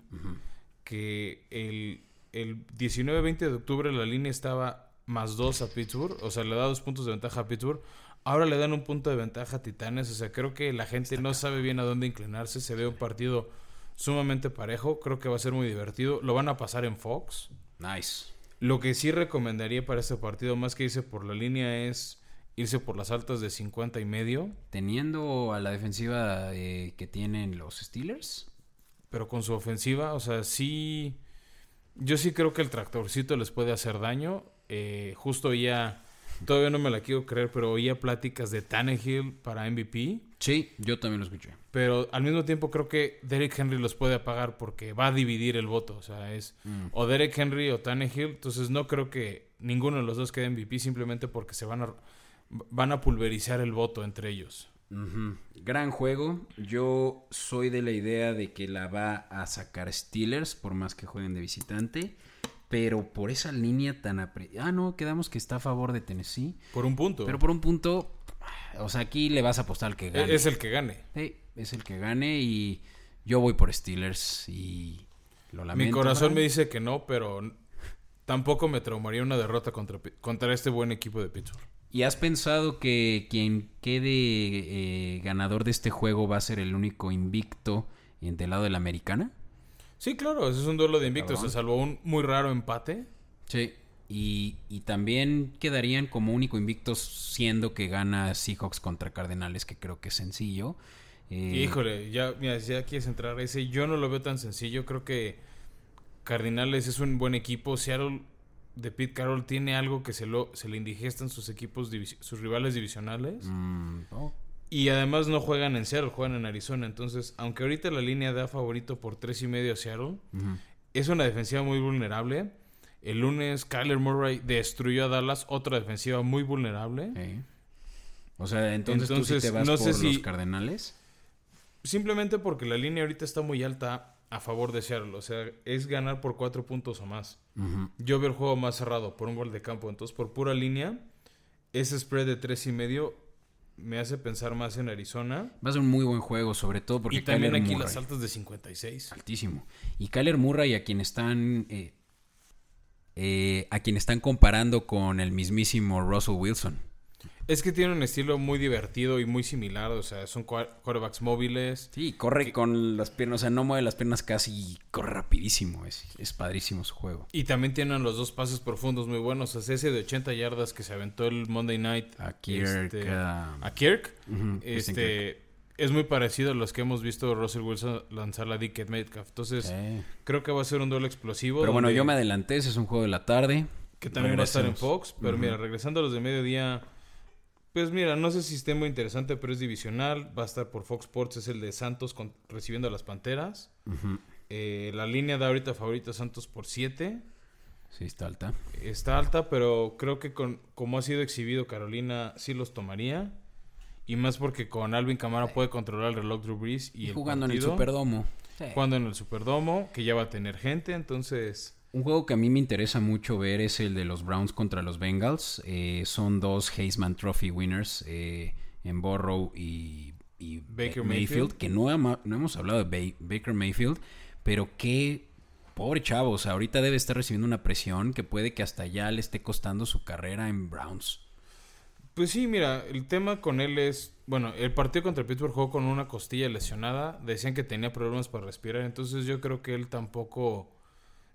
que el, el 19-20 de octubre la línea estaba más 2 a Pittsburgh. O sea, le da dos puntos de ventaja a Pittsburgh. Ahora le dan un punto de ventaja a Titanes. O sea, creo que la gente no sabe bien a dónde inclinarse. Se ve un partido sumamente parejo. Creo que va a ser muy divertido. Lo van a pasar en Fox. Nice. Lo que sí recomendaría para este partido, más que irse por la línea, es irse por las altas de 50 y medio. Teniendo a la defensiva eh, que tienen los Steelers. pero con su ofensiva, o sea, sí, yo sí creo que el tractorcito les puede hacer daño. Eh, justo oía, todavía no me la quiero creer, pero oía pláticas de Tannehill para MVP. Sí, yo también lo escuché. Pero al mismo tiempo creo que Derek Henry los puede apagar porque va a dividir el voto. O sea, es o Derek Henry o Tannehill. Entonces no creo que ninguno de los dos quede MVP simplemente porque se van a, van a pulverizar el voto entre ellos. Gran juego. Yo soy de la idea de que la va a sacar Steelers, por más que jueguen de visitante. pero por esa línea tan... apre- Ah, no, quedamos que está a favor de Tennessee. Por un punto. Pero por un punto, o sea, aquí le vas a apostar al que gane. E- es el que gane. Sí, es el que gane y yo voy por Steelers y lo lamento. Mi corazón me dice que no, pero tampoco me traumaría una derrota contra, contra este buen equipo de Pittsburgh. ¿Y has pensado que quien quede eh, ganador de este juego va a ser el único invicto del lado de la americana? Sí, claro, ese es un duelo de invictos. Se salvó un muy raro empate. Sí. Y, y también quedarían como único invictos siendo que gana Seahawks contra Cardenales, que creo que es sencillo. Eh, Híjole, ya, mira, ya quieres entrar a ese, yo no lo veo tan sencillo. Creo que Cardinales es un buen equipo. Seattle de Pete Carroll tiene algo que se, lo, se le indigestan sus equipos, sus rivales divisionales. mm, oh, Y además no juegan en Seattle, juegan en Arizona. Entonces, aunque ahorita la línea da favorito por tres y medio a Seattle, es una defensiva muy vulnerable. El lunes, Kyler Murray destruyó a Dallas, otra defensiva muy vulnerable. O sea, entonces, tú sí Entonces, te vas no por sé los si- Cardenales. Simplemente porque la línea ahorita está muy alta a favor de Seattle. O sea, es ganar por cuatro puntos o más. Yo veo el juego más cerrado por un gol de campo. Entonces, por pura línea, ese spread de tres y medio me hace pensar más en Arizona. Va a ser un muy buen juego, sobre todo porque y también Kyler aquí Murray, las altas de 56. altísimo. Y Kyler Murray a quien están eh, eh, a quien están comparando con el mismísimo Russell Wilson. Es que tiene un estilo muy divertido y muy similar. O sea, son quarterbacks móviles. Sí, corre con las piernas, o sea, no mueve las piernas casi, y corre rapidísimo. Es, es padrísimo su juego. Y también tienen los dos pases profundos muy buenos. O sea, ese de 80 yardas que se aventó el Monday Night. A Kirk, este, a- a Kirk. Christian este, es muy parecido a los que hemos visto Russell Wilson lanzar la Dickett Metcalf. Entonces, Sí. creo que va a ser un duelo explosivo. Pero bueno, yo me adelanté, ese es un juego de la tarde. Que también va a estar en. Fox. Pero mira, regresando a los de mediodía. Pues mira, no sé si esté muy interesante, pero es divisional. Va a estar por Fox Sports. Es el de Santos con- recibiendo a las Panteras. Eh, la línea da ahorita favorito a Santos por 7. Sí, está alta. Está alta, pero creo que con como ha sido exhibido Carolina, sí los tomaría. Y más porque con Alvin Camara puede controlar el reloj Drew Brees y, Y el jugando en el Superdomo. Sí. Jugando en el Superdomo, que ya va a tener gente, entonces... Un juego que a mí me interesa mucho ver es el de los Browns contra los Bengals. Eh, son dos Heisman Trophy winners eh, en Burrow y, y Baker Mayfield, Mayfield. que no, ama- no hemos hablado de Ba- Baker Mayfield, pero que pobre chavo, o sea, ahorita debe estar recibiendo una presión que puede que hasta ya le esté costando su carrera en Browns. Pues sí, mira, el tema con él es... Bueno, el partido contra Pittsburgh jugó con una costilla lesionada. Decían que tenía problemas para respirar, entonces yo creo que él tampoco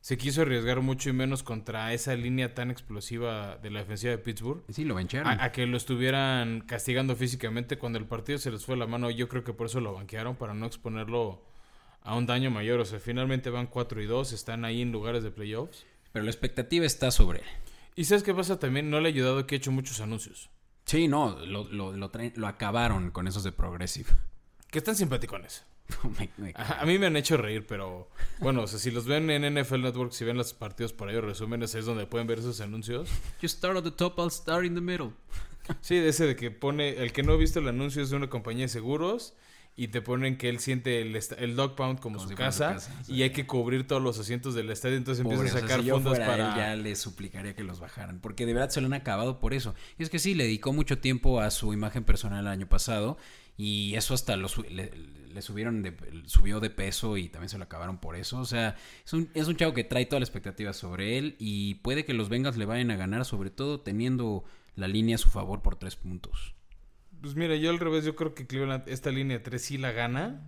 se quiso arriesgar mucho y menos contra esa línea tan explosiva de la defensiva de Pittsburgh. Sí, lo vencharon. A, a que lo estuvieran castigando físicamente cuando el partido se les fue la mano. Yo creo que por eso lo banquearon, para no exponerlo a un daño mayor. O sea, finalmente van 4 y 2, están ahí en lugares de playoffs. Pero la expectativa está sobre él. Y ¿sabes qué pasa también? No le ha ayudado que ha hecho muchos anuncios. Sí, no, lo, lo, lo, traen- lo acabaron con esos de Progressive. Que están simpaticones. Me- me- A, a mí me han hecho reír, pero bueno, o sea, si los ven en NFL Network, si ven los partidos por ahí o resúmenes, es donde pueden ver esos anuncios. You start at the top, I'll start in the middle. Sí, de ese de que pone, el que no ha visto el anuncio es de una compañía de seguros y te ponen que él siente el, el dog pound como, Como su si fuera su casa, sí. y hay que cubrir todos los asientos del estadio, entonces Pobre, empieza a o sea, sacar si yo fondos fuera para... él, ya le suplicaría que los bajaran. Porque de verdad se lo han acabado por eso. Y es que sí, le dedicó mucho tiempo a su imagen personal el año pasado. Y eso hasta lo su- le, le subieron de, subió de peso y también se lo acabaron por eso. O sea, es un, es un chavo que trae toda la expectativa sobre él. Y puede que los Bengals le vayan a ganar, sobre todo teniendo la línea a su favor por tres puntos. Pues mira, yo al revés, yo creo que Cleveland esta línea 3 sí la gana.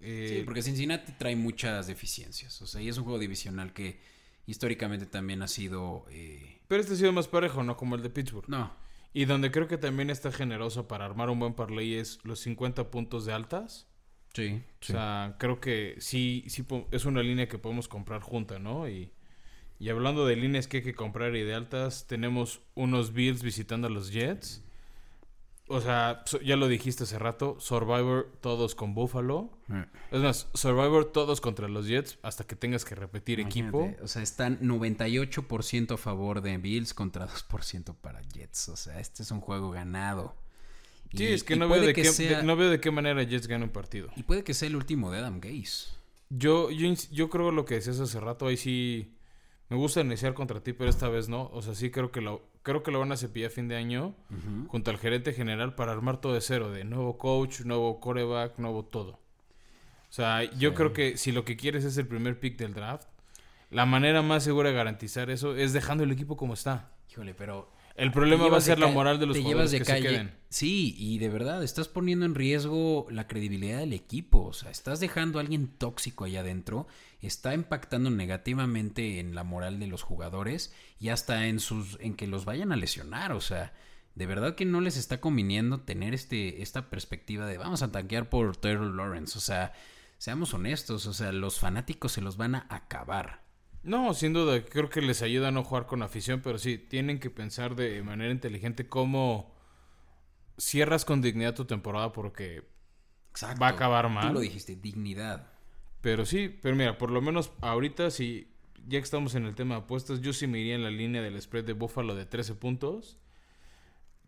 Eh, Sí, porque Cincinnati trae muchas deficiencias. O sea, y es un juego divisional que históricamente también ha sido. eh, Pero este ha sido más parejo, ¿no? Como el de Pittsburgh. No, Y donde creo que también está generoso para armar un buen parlay es los 50 puntos de altas. sí, O sea, creo que sí, sí es una línea que podemos comprar junta, ¿no? Y, y hablando de líneas que hay que comprar y de altas, tenemos unos Bills visitando a los Jets. O sea, ya lo dijiste hace rato, Survivor todos con Buffalo. Eh, Es más, Survivor todos contra los Jets hasta que tengas que repetir equipo. O sea, están 98% a favor de Bills contra 2% para Jets. O sea, este es un juego ganado. Sí, Y- es que, no veo, de que qué, sea- de- no veo de qué manera Jets gana un partido. Y puede que sea el último de Adam Gase. Yo, yo, yo creo lo que decías hace rato, ahí sí Me gusta iniciar contra ti, pero esta vez no. O sea, sí creo que lo, creo que lo van a cepillar a fin de año junto al gerente general para armar todo de cero, de nuevo coach, nuevo coreback, nuevo todo. O sea, yo creo que si lo que quieres es el primer pick del draft, la manera más segura de garantizar eso es dejando el equipo como está. Híjole, pero El problema va a de ser la moral de los te jugadores llevas que de se calle. queden. Sí, y de verdad, estás poniendo en riesgo la credibilidad del equipo. O sea, estás dejando a alguien tóxico allá adentro. Está impactando negativamente en la moral de los jugadores y hasta en sus en que los vayan a lesionar. O sea, de verdad que no les está conviniendo tener este esta perspectiva de vamos a tanquear por Taylor Lawrence. O sea, seamos honestos. O sea, los fanáticos se los van a acabar. No, sin duda, creo que les ayuda a no jugar con afición, pero sí, tienen que pensar de manera inteligente cómo cierras con dignidad tu temporada porque Exacto. Va a acabar mal. Tú lo dijiste, dignidad. Pero sí, pero mira, por lo menos ahorita sí, ya que estamos en el tema de apuestas, yo sí me iría en la línea del spread de Buffalo de 13 puntos.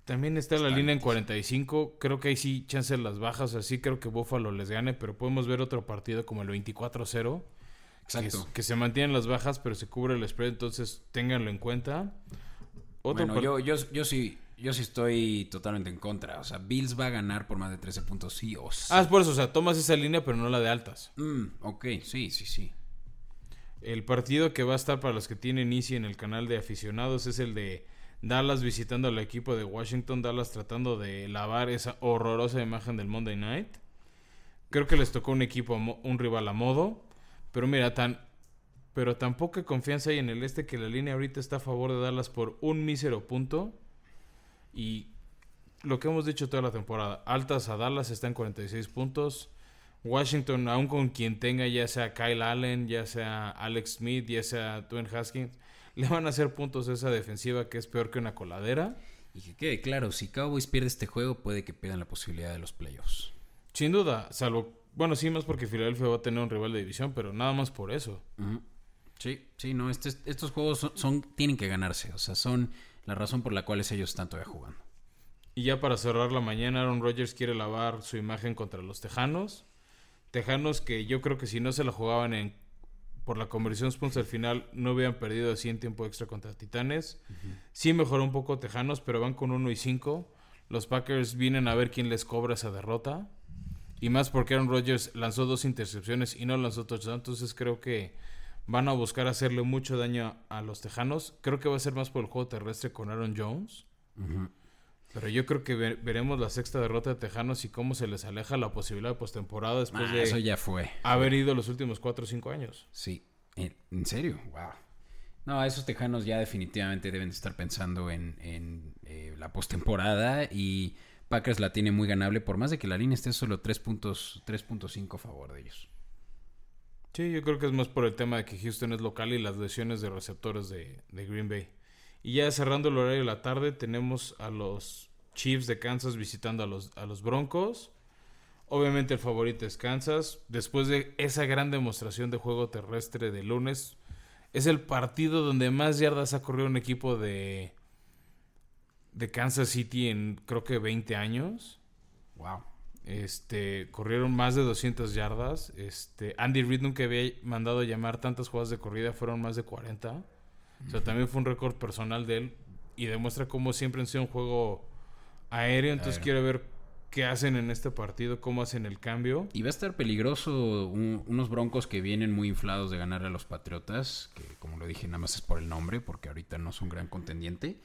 También está, la línea en 45, creo que ahí sí chances las bajas, así creo que Buffalo les gane, pero podemos ver otro partido como el 24-0. Exacto. que se mantienen las bajas, pero se cubre el spread, entonces ténganlo en cuenta. Otro bueno, yo, yo, yo sí, yo sí estoy totalmente en contra. O sea, Bills va a ganar por más de 13 puntos, sí o sí. Ah, es por eso, o sea, tomas esa línea, pero no la de altas. Mm, ok, sí, sí, sí. El partido que va a estar para los que tienen Easy en el canal de aficionados es el de Dallas visitando al equipo de Washington, Dallas tratando de lavar esa horrorosa imagen del Monday Night. Creo que les tocó un equipo, un rival a modo, pero mira, tan pero tan poca confianza hay en el este que la línea ahorita está a favor de Dallas por un mísero punto y lo que hemos dicho toda la temporada, altas a Dallas está en 46 puntos. Washington, aún con quien tenga, ya sea Kyle Allen, ya sea Alex Smith, ya sea Dwayne Haskins, le van a hacer puntos a esa defensiva que es peor que una coladera. Y que quede claro, si Cowboys pierde este juego, puede que pierdan la posibilidad de los playoffs. Sin duda, salvo, bueno, sí, más porque Filadelfia va a tener un rival de división, pero nada más por eso. Sí, sí, no, este- estos juegos son, son- tienen que ganarse. O sea, son la razón por la cual ellos están todavía jugando. Y ya para cerrar la mañana, Aaron Rodgers quiere lavar su imagen contra los Tejanos. Tejanos que yo creo que si no se la jugaban en, por la conversión Spurs al final, no hubieran perdido así en tiempo extra contra Titanes. Sí mejoró un poco Tejanos, pero van con 1 y 5. Los Packers vienen a ver quién les cobra esa derrota. Y más porque Aaron Rodgers lanzó dos intercepciones y no lanzó touchdown. Entonces creo que van a buscar hacerle mucho daño a los Tejanos. Creo que va a ser más por el juego terrestre con Aaron Jones. Pero yo creo que ve- veremos la sexta derrota de Tejanos y cómo se les aleja la posibilidad de postemporada después Ah, de eso ya fue. haber ido los últimos 4 o 5 años. Sí. ¿En, serio? Wow. No, esos tejanos ya definitivamente deben de estar pensando en, en, eh, la postemporada y Packers la tiene muy ganable por más de que la línea esté solo 3 puntos, 3.5 a favor de ellos. Sí, yo creo que es más por el tema de que Houston es local y las lesiones de receptores de, de Green Bay. Y ya cerrando el horario de la tarde, tenemos a los Chiefs de Kansas visitando a los, a los Broncos. Obviamente el favorito es Kansas. Después de esa gran demostración de juego terrestre de lunes, es el partido donde más yardas ha corrido un equipo de, de Kansas City en creo que 20 años. Wow. Este, corrieron más de 200 yardas. Este, Andy Reid nunca había mandado a llamar tantas jugadas de corrida, fueron más de 40. O sea, también fue un récord personal de él y demuestra cómo siempre han sido un juego aéreo. Entonces quiero ver qué hacen en este partido, cómo hacen el cambio. Y va a estar peligroso un- unos broncos que vienen muy inflados de ganarle a los Patriotas, que como lo dije nada más es por el nombre, porque ahorita no son gran contendiente,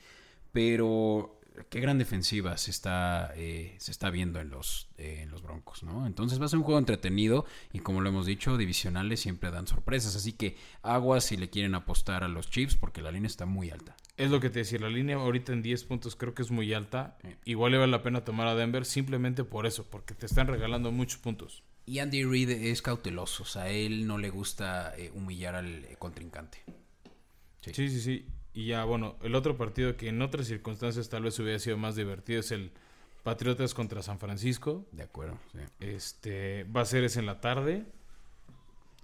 pero qué gran defensiva se está, eh, se está viendo en los, eh, en los broncos, ¿no? Entonces va a ser un juego entretenido y como lo hemos dicho, divisionales siempre dan sorpresas, así que aguas si le quieren apostar a los Chiefs porque la línea está muy alta. Es lo que te decía, la línea ahorita en 10 puntos creo que es muy alta. Igual le vale la pena tomar a Denver simplemente por eso, porque te están regalando muchos puntos. Y Andy Reid es cauteloso, o sea, a él no le gusta eh, humillar al eh, contrincante. Sí. Sí, sí, sí. Y ya, bueno, el otro partido que en otras circunstancias tal vez hubiera sido más divertido es el Patriotas contra San Francisco. De acuerdo, sí. Este va a ser ese en la tarde.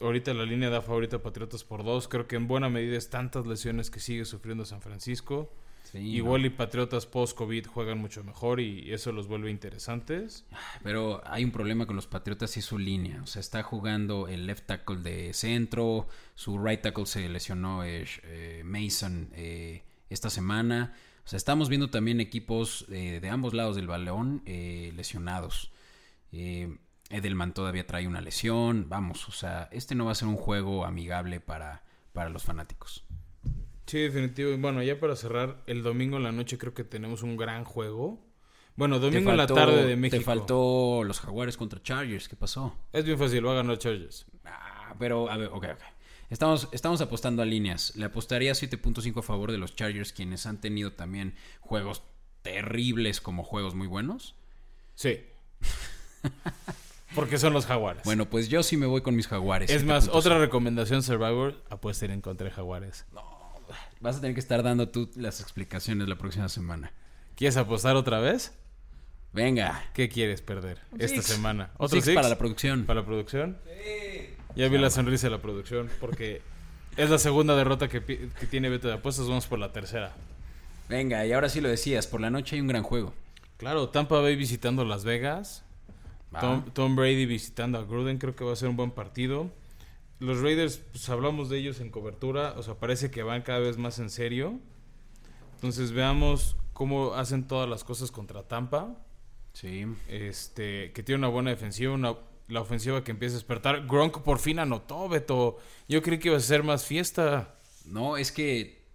Ahorita la línea da favorita a Patriotas por dos. Creo que en buena medida es tantas lesiones que sigue sufriendo San Francisco. Sí, Igual y Patriotas post-COVID juegan mucho mejor y eso los vuelve interesantes. Pero hay un problema con los Patriotas y su línea. O sea, está jugando el left tackle de centro. Su right tackle se lesionó eh, Mason eh, esta semana. O sea, estamos viendo también equipos eh, de ambos lados del balón eh, lesionados. Edelman todavía trae una lesión. Vamos, o sea, este no va a ser un juego amigable para, para los fanáticos. Sí, definitivo. Y bueno, ya para cerrar, el domingo en la noche creo que tenemos un gran juego. Bueno, domingo en la tarde de México. Te faltó los Jaguares contra Chargers. ¿Qué pasó? Es bien fácil, va a ganar Chargers. Ah, pero, a ver, ok, ok. Estamos, estamos apostando a líneas. Le apostaría 7.5 a favor de los Chargers, quienes han tenido también juegos terribles como juegos muy buenos. Sí. Porque son los Jaguares. Bueno, pues yo sí me voy con mis Jaguares. es más, 7.5. otra recomendación Survivor, apuesten en contra de Jaguares. Vas a tener que estar dando tú las explicaciones la próxima semana. ¿Quieres apostar otra vez? Venga. ¿Qué quieres perder esta Six. semana? Un ¿Otro six six? para la producción. ¿Para la producción? Ya vi la sonrisa de la producción porque es la segunda derrota que, tiene Beto de Apuestas, vamos por la tercera. Venga, y ahora sí lo decías, por la noche hay un gran juego. Claro, Tampa Bay visitando Las Vegas. Tom, Tom Brady visitando a Gruden, creo que va a ser un buen partido. Los Raiders, pues hablamos de ellos en cobertura, o sea, parece que van cada vez más en serio. Entonces veamos cómo hacen todas las cosas contra Tampa. Sí. Este, que tiene una buena defensiva, una, la ofensiva que empieza a despertar. Gronk por fin anotó, Beto. Yo creí que iba a ser más fiesta. No, es que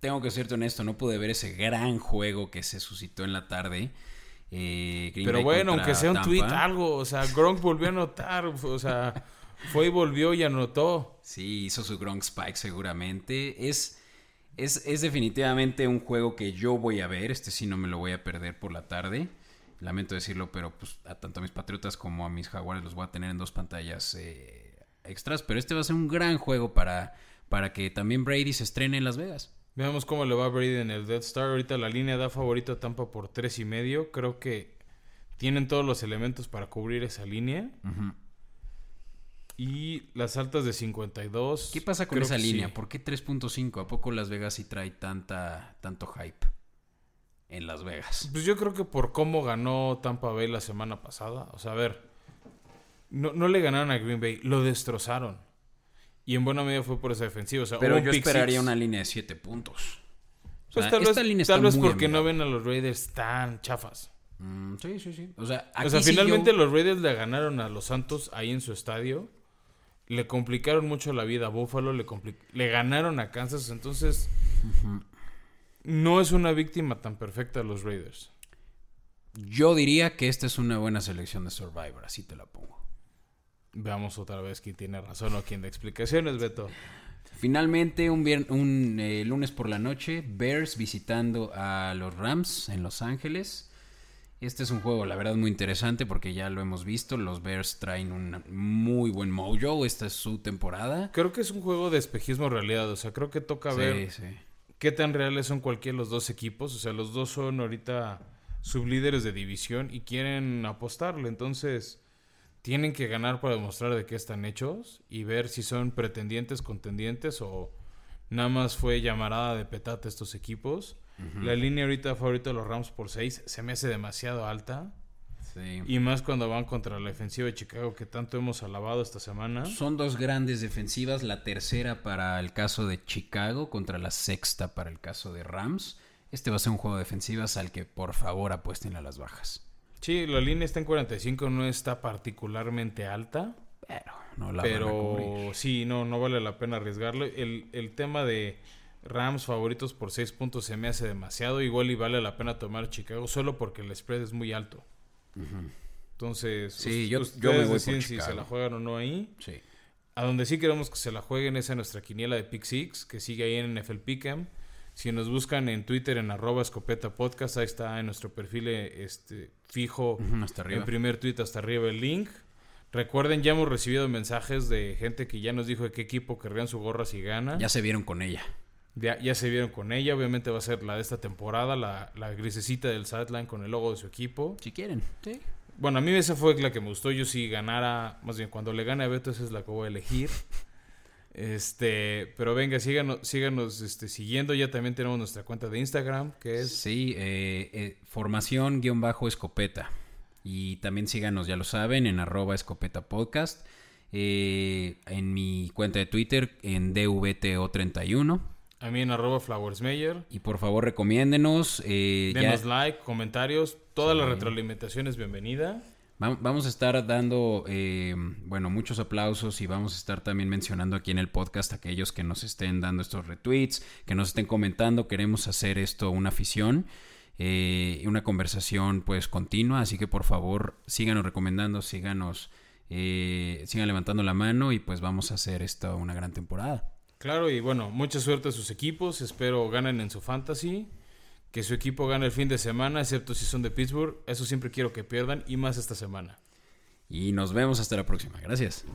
tengo que serte honesto, no pude ver ese gran juego que se suscitó en la tarde. Eh, Pero Bay bueno, aunque sea un Tampa. tweet, algo. O sea, Gronk volvió a anotar. O sea, fue y volvió y anotó. Sí, hizo su Gronk Spike seguramente. Es, es, es definitivamente un juego que yo voy a ver. Este sí no me lo voy a perder por la tarde. Lamento decirlo, pero pues a tanto a mis Patriotas como a mis Jaguares los voy a tener en dos pantallas eh, extras. Pero este va a ser un gran juego para, para que también Brady se estrene en Las Vegas. Veamos cómo le va a Brady en el Death Star. Ahorita la línea da favorito a Tampa por tres y medio. Creo que tienen todos los elementos para cubrir esa línea. Ujú. Y las altas de 52. ¿Qué pasa con esa línea? sí. ¿Por qué 3.5? ¿A poco Las Vegas sí trae tanta, tanto hype en Las Vegas? Pues yo creo que por cómo ganó Tampa Bay la semana pasada. O sea, a ver. No, no le ganaron a Green Bay, lo destrozaron. Y en buena medida fue por esa defensiva. O sea, Pero yo esperaría six. una línea de 7 puntos. O Pues tal esta vez, línea tal vez porque no ven a los Raiders tan chafas. Mm, sí, sí, sí. O sea, o sea, aquí sí finalmente yo- los Raiders le ganaron a los Santos ahí en su estadio. Le complicaron mucho la vida a Buffalo. Le, le ganaron a Kansas. Entonces, no es una víctima tan perfecta los Raiders. yo diría que esta es una buena selección de Survivor, así te la pongo. Veamos otra vez quién tiene razón o quién da explicaciones, Beto. Finalmente, un eh, lunes por la noche, Bears visitando a los Rams en Los Ángeles. Este es un juego, la verdad, muy interesante porque ya lo hemos visto. Los Bears traen un muy buen mojo. Esta es su temporada. Creo que es un juego de espejismo realidad. O sea, creo que toca ver sí. qué tan reales son cualquiera de los dos equipos. O sea, los dos son ahorita sublíderes de división y quieren apostarle. Entonces, tienen que ganar para demostrar de qué están hechos y ver si son pretendientes, contendientes o nada más fue llamarada de petate estos equipos. La línea ahorita favorita de los Rams por 6 se me hace demasiado alta. Sí. Y más cuando van contra la defensiva de Chicago que tanto hemos alabado esta semana. Son dos grandes defensivas, la tercera para el caso de Chicago contra la sexta para el caso de Rams. Este va a ser un juego de defensivas al que por favor apuesten a las bajas. Sí, la línea está en 45, no está particularmente alta. Pero no la van a pero sí, no, no vale la pena arriesgarlo. El, el tema de Rams favoritos por 6 puntos se me hace demasiado. Igual y vale la pena tomar Chicago solo porque el spread es muy alto. Entonces, Sí, yo- yo me voy deciden si se la juegan o no ahí. Sí. A donde sí queremos que se la jueguen es a nuestra quiniela de Pick Six, que sigue ahí en NFL Pick'em. Si nos buscan en Twitter en arroba escopeta podcast, ahí está en nuestro perfil eh, este, fijo Ujú, hasta arriba. el primer tweet hasta arriba el link. Recuerden, ya hemos recibido mensajes de gente que ya nos dijo de qué equipo querrían su gorra si gana. Ya se vieron con ella. Ya, ya se vieron con ella. Obviamente va a ser la de esta temporada, la, la grisecita del sideline con el logo de su equipo. Si quieren. Sí. Bueno, a mí esa fue la que me gustó. Yo si ganara, más bien cuando le gane a Beto, esa es la que voy a elegir. Este, pero venga, síganos, síganos este, siguiendo. Ya también tenemos nuestra cuenta de Instagram, que es Sí, eh, eh, formación-escopeta. Y también síganos, ya lo saben, en arroba escopeta podcast. Eh, en mi cuenta de Twitter, en DVTO31. A mí en arroba flowersmeyer. Y por favor, recomiéndenos. eh, ya- Denos like, comentarios, toda la Sí. retroalimentación es bienvenida. Va- Vamos a estar dando, eh, bueno, muchos aplausos y vamos a estar también mencionando aquí en el podcast a aquellos que nos estén dando estos retweets, que nos estén comentando. Queremos hacer esto una afición, eh, una conversación pues continua, así que por favor síganos recomendando, síganos, eh, sigan levantando la mano y pues vamos a hacer esto una gran temporada. Claro, y bueno, mucha suerte a sus equipos. Espero ganen en su fantasy. Que su equipo gane el fin de semana, excepto si son de Pittsburgh. Eso siempre quiero que pierdan y más esta semana. Y nos vemos hasta la próxima. Gracias.